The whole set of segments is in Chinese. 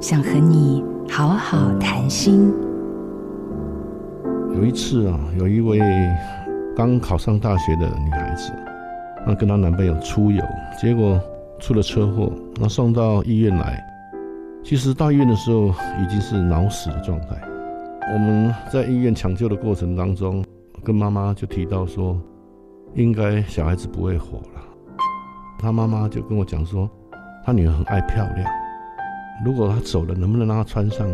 想和你好好谈心。有一次啊，有一位刚考上大学的女孩子，那跟她男朋友出游，结果出了车祸，那送到医院来。其实到医院的时候已经是脑死的状态。我们在医院抢救的过程当中，跟妈妈就提到说，应该小孩子不会活了。她妈妈就跟我讲说，她女儿很爱漂亮，如果她走了，能不能让她穿上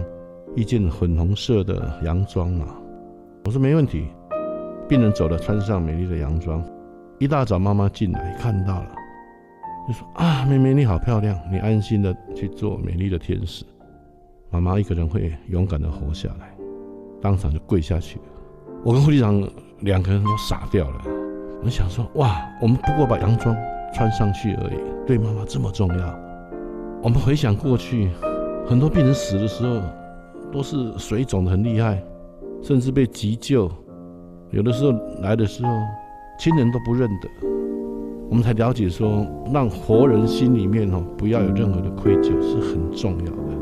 一件粉红色的洋装啊？我说没问题。病人走了，穿上美丽的洋装。一大早妈妈进来看到了，就说啊，妹妹你好漂亮，你安心的去做美丽的天使。妈妈一个人会勇敢的活下来，当场就跪下去。我跟护理长两个人都傻掉了。我想说，哇，我们不过把洋装穿上去而已，对妈妈这么重要。我们回想过去，很多病人死的时候都是水肿的很厉害。甚至被急救，有的时候来的时候，亲人都不认得，我们才了解说，让活人心里面哦不要有任何的愧疚是很重要的。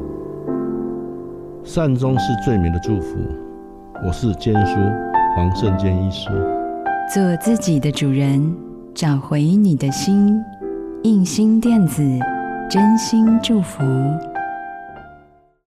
善终是最美的祝福。我是坚叔黄胜坚医师。做自己的主人，找回你的心。印心电子，真心祝福。